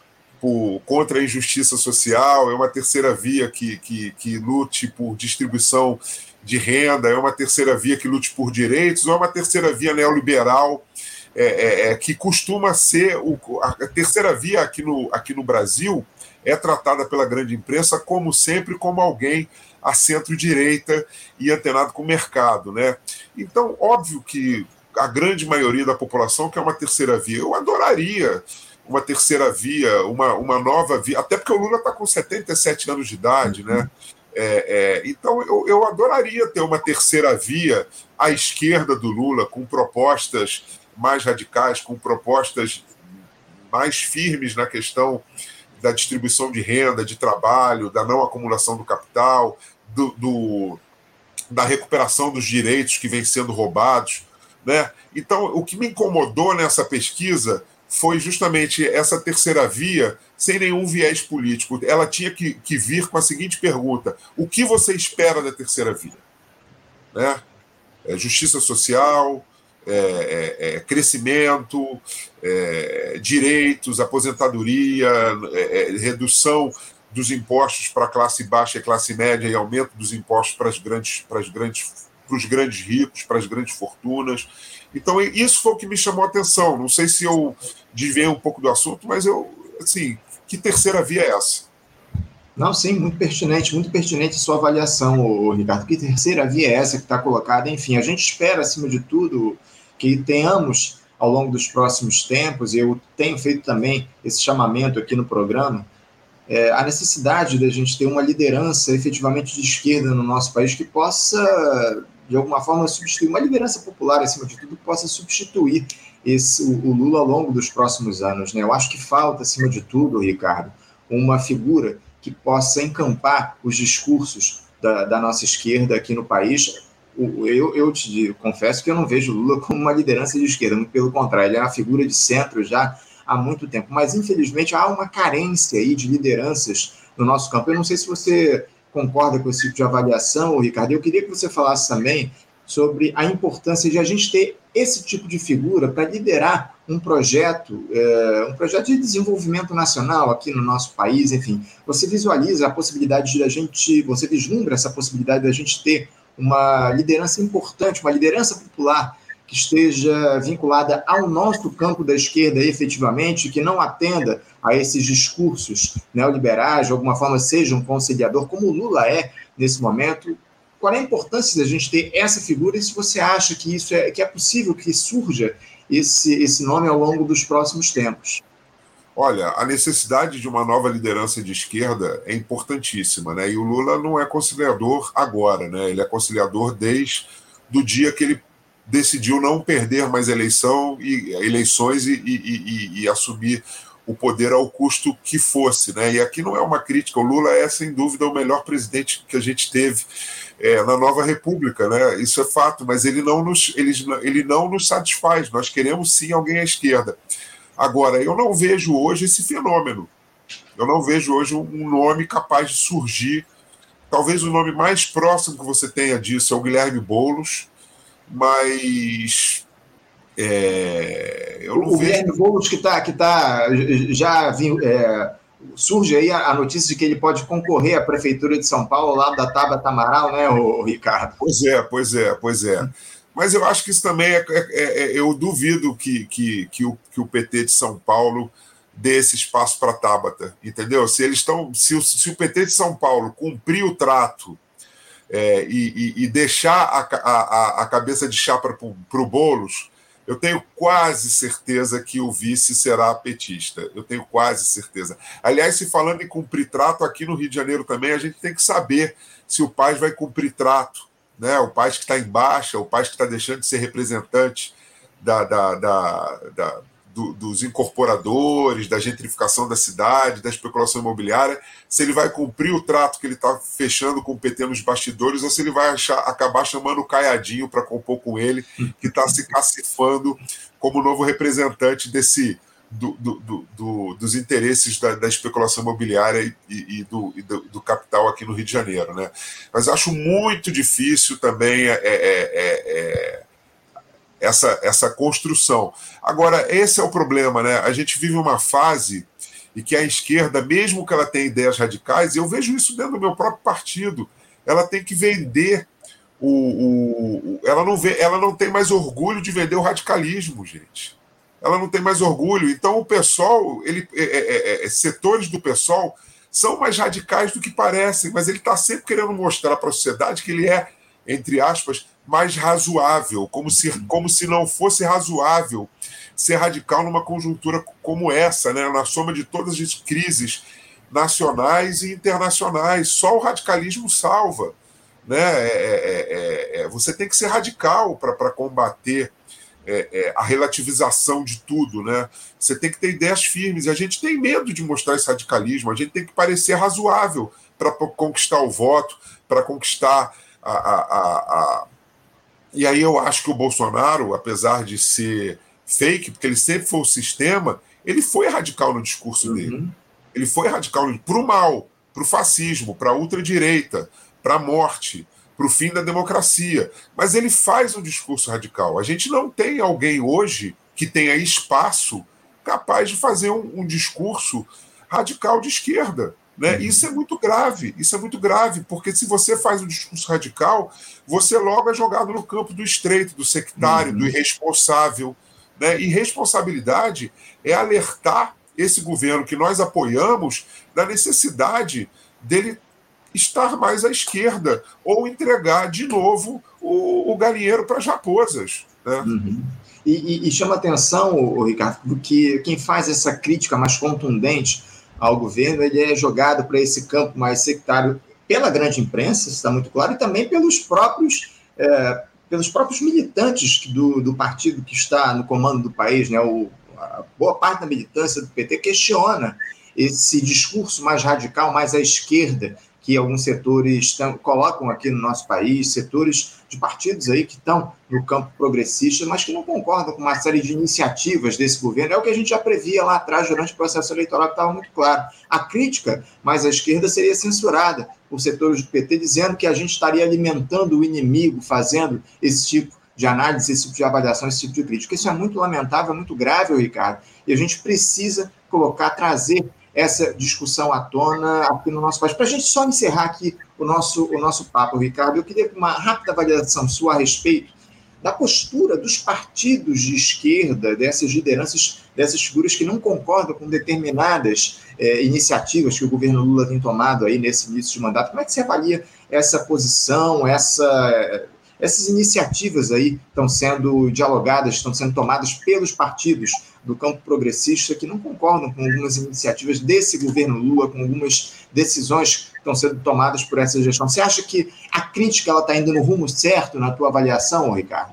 por contra a injustiça social, é uma terceira via que, que, que lute por distribuição de renda, é uma terceira via que lute por direitos, ou é uma terceira via neoliberal é, é, é, que costuma ser o, a terceira via aqui no, aqui no Brasil é tratada pela grande imprensa como sempre como alguém a centro-direita e antenado com o mercado, né? Então, óbvio que a grande maioria da população quer uma terceira via. Eu adoraria uma terceira via, uma, uma nova via, até porque o Lula está com 77 anos de idade, né? É, é, então, eu, eu adoraria ter uma terceira via à esquerda do Lula, com propostas mais radicais, com propostas mais firmes na questão da distribuição de renda, de trabalho, da não acumulação do capital, do, do, da recuperação dos direitos que vêm sendo roubados. Né? Então, o que me incomodou nessa pesquisa foi justamente essa terceira via sem nenhum viés político. Ela tinha que, que vir com a seguinte pergunta: o que você espera da terceira via? Né? É justiça social, é, é, é, crescimento, é, direitos, aposentadoria, é, redução dos impostos para a classe baixa e classe média e aumento dos impostos para as grandes, para as grandes, para os grandes ricos, para as grandes fortunas. Então isso foi o que me chamou a atenção. Não sei se eu desviei um pouco do assunto, mas eu, assim, que terceira via é essa? Não, sim, muito pertinente, muito pertinente sua avaliação, Ricardo. Que terceira via é essa que está colocada? Enfim, a gente espera, acima de tudo, que tenhamos ao longo dos próximos tempos, e eu tenho feito também esse chamamento aqui no programa, é, a necessidade da gente ter uma liderança efetivamente de esquerda no nosso país que possa, de alguma forma, substituir, uma liderança popular, acima de tudo, que possa substituir esse, o, Lula ao longo dos próximos anos. Né? Eu acho que falta, acima de tudo, Ricardo, uma figura que possa encampar os discursos da, da nossa esquerda aqui no país, eu, eu te digo, confesso que eu não vejo Lula como uma liderança de esquerda, muito pelo contrário, ele é uma figura de centro já há muito tempo. Mas, infelizmente, há uma carência aí de lideranças no nosso campo. Eu não sei se você concorda com esse tipo de avaliação, Ricardo. Eu queria que você falasse também sobre a importância de a gente ter esse tipo de figura para liderar um projeto, é, um projeto de desenvolvimento nacional aqui no nosso país, enfim. Você visualiza a possibilidade de a gente, você vislumbra essa possibilidade da gente ter uma liderança importante, uma liderança popular que esteja vinculada ao nosso campo da esquerda efetivamente, que não atenda a esses discursos neoliberais, de alguma forma seja um conciliador, como o Lula é nesse momento. Qual é a importância da gente ter essa figura e se você acha que isso é, que é possível que surja esse, esse nome ao longo dos próximos tempos? Olha, a necessidade de uma nova liderança de esquerda é importantíssima, né? E o Lula não é conciliador agora, né? Ele é conciliador desde do dia que ele decidiu não perder mais eleição e eleições e, e, e, e, assumir o poder ao custo que fosse, né? E aqui não é uma crítica. O Lula é sem dúvida o melhor presidente que a gente teve é, na nova república, né? Isso é fato. Mas ele não nos ele, ele não nos satisfaz. Nós queremos sim alguém à esquerda. Agora, eu não vejo hoje esse fenômeno. Eu não vejo hoje um nome capaz de surgir. Talvez o nome mais próximo que você tenha disso é o Guilherme Boulos, mas é, eu não o. Guilherme Boulos que está que tá, já é, surge aí a, notícia de que ele pode concorrer à prefeitura de São Paulo, lá da Tabata Amaral, né, o Ricardo? Pois é, pois é, pois é. Mas eu acho que isso também é. é, é, é eu duvido que, que, que, o, que o PT de São Paulo dê esse espaço para a Tabata, entendeu? Se eles estão. Se o, se o PT de São Paulo cumprir o trato é, e, e, e, deixar a, a, a cabeça de chapa para o Boulos, eu tenho quase certeza que o vice será petista. Eu tenho quase certeza. Aliás, se falando em cumprir trato, aqui no Rio de Janeiro também, a gente tem que saber se o Paz vai cumprir trato né? o país que está em baixa, o país que está deixando de ser representante da, da, da, da do, dos incorporadores, da gentrificação da cidade, da especulação imobiliária, se ele vai cumprir o trato que ele está fechando com o PT nos bastidores ou se ele vai achar, acabar chamando o Caiadinho para compor com ele, que está se cacifando como novo representante desse do, do, do, dos interesses da, da especulação imobiliária e, e, do, e do, capital aqui no Rio de Janeiro. Né? Mas acho muito difícil também é, é, é, é, essa, essa construção. Agora, esse é o problema, né? A gente vive uma fase e que a esquerda, mesmo que ela tenha ideias radicais, eu vejo isso dentro do meu próprio partido, ela tem que vender o, o, ela não vê, ela não tem mais orgulho de vender o radicalismo, gente ela não tem mais orgulho. Então o PSOL, ele, é, é, é, é, setores do PSOL são mais radicais do que parecem, mas ele está sempre querendo mostrar para a sociedade que ele é, entre aspas, mais razoável, como se, como se não fosse razoável ser radical numa conjuntura como essa, né? na soma de todas as crises nacionais e internacionais. Só o radicalismo salva. Né? É, é, é, você tem que ser radical para combater é, é, a relativização de tudo, né? Você tem que ter ideias firmes. E a gente tem medo de mostrar esse radicalismo. A gente tem que parecer razoável para conquistar o voto, para conquistar a, a, a, E aí eu acho que o Bolsonaro, apesar de ser fake, porque ele sempre foi o sistema, ele foi radical no discurso uhum. dele. Ele foi radical para o mal, para o fascismo, para a ultradireita, para a morte para o fim da democracia. Mas ele faz um discurso radical. A gente não tem alguém hoje que tenha espaço capaz de fazer um, um discurso radical de esquerda. Né? Uhum. Isso é muito grave, isso é muito grave, porque se você faz um discurso radical, você logo é jogado no campo do estreito, do sectário, uhum. do irresponsável. Né? E responsabilidade é alertar esse governo que nós apoiamos da necessidade dele estar mais à esquerda ou entregar de novo o, o galinheiro para as raposas. Né? Uhum. E, e, e, chama atenção, Ricardo, porque quem faz essa crítica mais contundente ao governo ele é jogado para esse campo mais sectário pela grande imprensa, está muito claro, e também pelos próprios é, pelos próprios militantes do, do partido que está no comando do país, né? O, a boa parte da militância do PT questiona esse discurso mais radical, mais à esquerda, que alguns setores tão, colocam aqui no nosso país, setores de partidos aí que estão no campo progressista, mas que não concordam com uma série de iniciativas desse governo. É o que a gente já previa lá atrás, durante o processo eleitoral, que estava muito claro. A crítica mais à esquerda seria censurada por setores do PT, dizendo que a gente estaria alimentando o inimigo, fazendo esse tipo de análise, esse tipo de avaliação, esse tipo de crítica. Isso é muito lamentável, é muito grave, Ricardo, e a gente precisa colocar, trazer essa discussão à tona aqui no nosso país. Para a gente só encerrar aqui o nosso, o nosso papo, Ricardo, eu queria uma rápida avaliação sua a respeito da postura dos partidos de esquerda, dessas lideranças, dessas figuras que não concordam com determinadas é, iniciativas que o governo Lula tem tomado aí nesse início de mandato. Como é que você avalia essa posição, essa essas iniciativas aí estão sendo dialogadas, estão sendo tomadas pelos partidos do campo progressista que não concordam com algumas iniciativas desse governo Lula, com algumas decisões que estão sendo tomadas por essa gestão. Você acha que a crítica está indo no rumo certo na tua avaliação, Ricardo?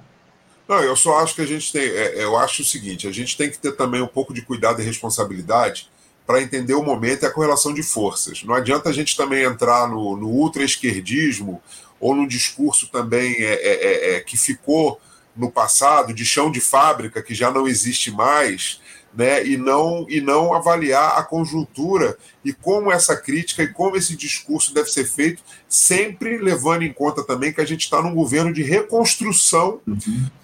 Não, eu só acho que a gente tem. É, eu acho o seguinte: a gente tem que ter também um pouco de cuidado e responsabilidade para entender o momento e a correlação de forças. Não adianta a gente também entrar no, no ultra-esquerdismo ou num discurso também é, é, é, é, que ficou no passado, de chão de fábrica, que já não existe mais, né, e, não, e não avaliar a conjuntura e como essa crítica e como esse discurso deve ser feito, sempre levando em conta também que a gente está num governo de reconstrução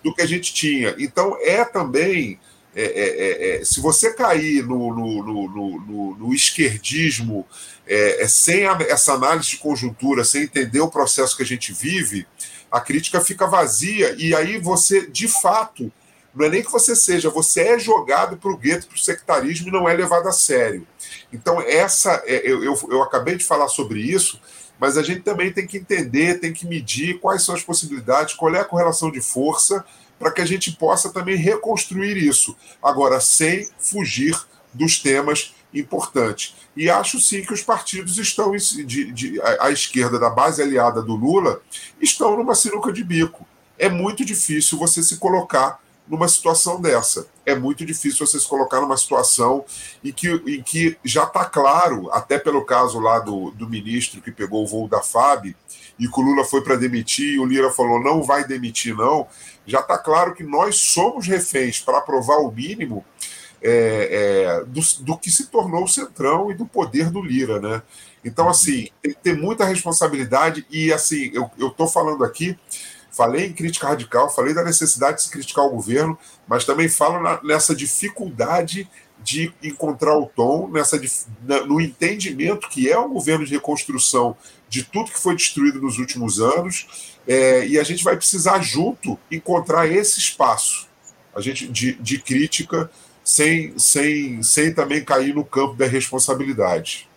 do que a gente tinha. Então, é também. É, é, é, é se você cair no, no, no, no esquerdismo é, é, sem a, essa análise de conjuntura, sem entender o processo que a gente vive, a crítica fica vazia e aí você, de fato, não é nem que você seja, você é jogado para o gueto, para o sectarismo e não é levado a sério. Então, essa, é, eu, eu, eu acabei de falar sobre isso, mas a gente também tem que entender, tem que medir quais são as possibilidades, qual é a correlação de força, para que a gente possa também reconstruir isso. Agora, sem fugir dos temas importantes. E acho sim que os partidos estão de, de, à esquerda da base aliada do Lula estão numa sinuca de bico. É muito difícil você se colocar numa situação dessa. É muito difícil você se colocar numa situação em que, em que já está claro, até pelo caso lá do, do ministro que pegou o voo da FAB, e que o Lula foi para demitir, e o Lira falou: não vai demitir, não. Já está claro que nós somos reféns para aprovar o mínimo é, é, do, do, que se tornou o Centrão e do poder do Lira, né? Então, assim, tem que ter muita responsabilidade e, assim, eu estou falando aqui, falei em crítica radical, falei da necessidade de se criticar o governo, mas também falo na, nessa dificuldade de encontrar o tom, nessa, no entendimento que é um governo de reconstrução de tudo que foi destruído nos últimos anos, é, e a gente vai precisar junto encontrar esse espaço a gente de, de crítica sem, sem, sem também cair no campo da responsabilidade.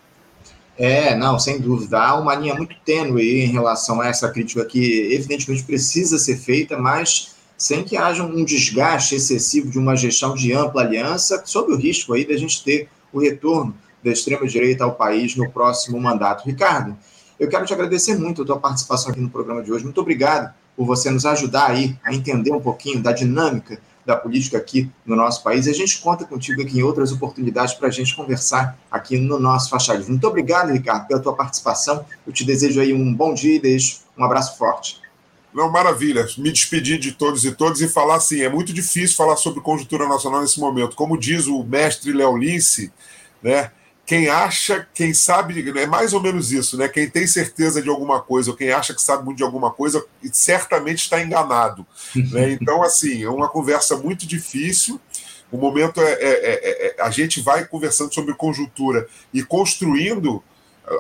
É, não, sem dúvida. Há uma linha muito tênue em relação a essa crítica que, evidentemente, precisa ser feita, mas sem que haja um desgaste excessivo de uma gestão de ampla aliança, sob o risco aí da gente ter o retorno da extrema-direita ao país no próximo mandato. Ricardo, eu quero te agradecer muito a tua participação aqui no programa de hoje. Muito obrigado por você nos ajudar aí a entender um pouquinho da dinâmica da política aqui no nosso país. E a gente conta contigo aqui em outras oportunidades para a gente conversar aqui no nosso Livre. Muito obrigado, Ricardo, pela tua participação. Eu te desejo aí um bom dia e deixo um abraço forte. Não, maravilha. Me despedir de todos e todas e falar assim: é muito difícil falar sobre conjuntura nacional nesse momento. Como diz o mestre Léo Lince, né? Quem acha, quem sabe, é mais ou menos isso, né? Quem tem certeza de alguma coisa, ou quem acha que sabe muito de alguma coisa, certamente está enganado. Né? Então, assim, é uma conversa muito difícil. O momento é, é, é, é, a gente vai conversando sobre conjuntura e construindo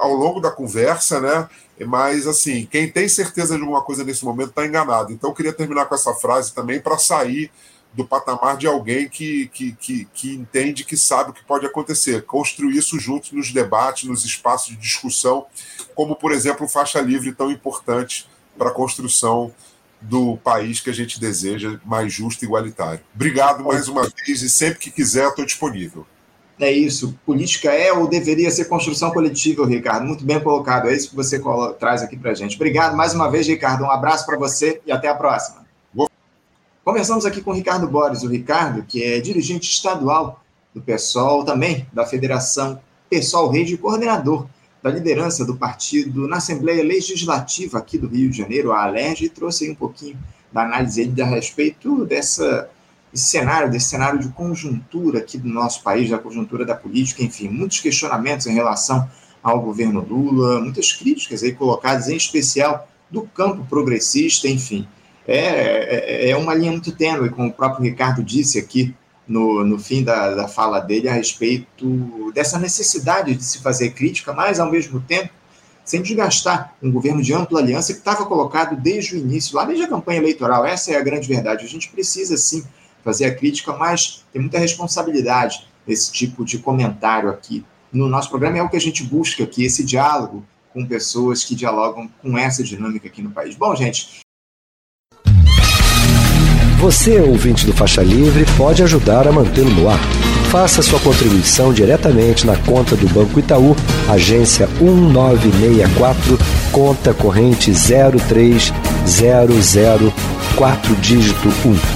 ao longo da conversa, né? Mas assim, quem tem certeza de alguma coisa nesse momento está enganado. Então, eu queria terminar com essa frase também para sair do patamar de alguém que, que, que, que, entende, que sabe o que pode acontecer. Construir isso juntos nos debates, nos espaços de discussão, como, por exemplo, faixa livre tão importante para a construção do país que a gente deseja, mais justo e igualitário. Obrigado mais uma vez e sempre que quiser estou disponível. É isso. Política é ou deveria ser construção coletiva, Ricardo. Muito bem colocado. É isso que você traz aqui para gente. Obrigado mais uma vez, Ricardo. Um abraço para você e até a próxima. Conversamos aqui com o Ricardo Borges, o Ricardo, que é dirigente estadual do PSOL, também da Federação PSOL Rede e coordenador da liderança do partido na Assembleia Legislativa aqui do Rio de Janeiro, a ALERJ, e trouxe aí um pouquinho da análise dele a respeito dessa, desse cenário, desse cenário de conjuntura aqui do nosso país, da conjuntura da política, enfim, muitos questionamentos em relação ao governo Lula, muitas críticas aí colocadas, em especial do campo progressista, enfim. É, é, é uma linha muito tênue, como o próprio Ricardo disse aqui no, no fim da, da fala dele, a respeito dessa necessidade de se fazer crítica, mas, ao mesmo tempo, sem desgastar um governo de ampla aliança que estava colocado desde o início, lá desde a campanha eleitoral. Essa é a grande verdade. A gente precisa, sim, fazer a crítica, mas tem muita responsabilidade nesse tipo de comentário aqui. No nosso programa é o que a gente busca aqui, esse diálogo com pessoas que dialogam com essa dinâmica aqui no país. Bom, gente, você, ouvinte do Faixa Livre, pode ajudar a mantê-lo no ar. Faça sua contribuição diretamente na conta do Banco Itaú, agência 1964, conta corrente 03004 dígito 1.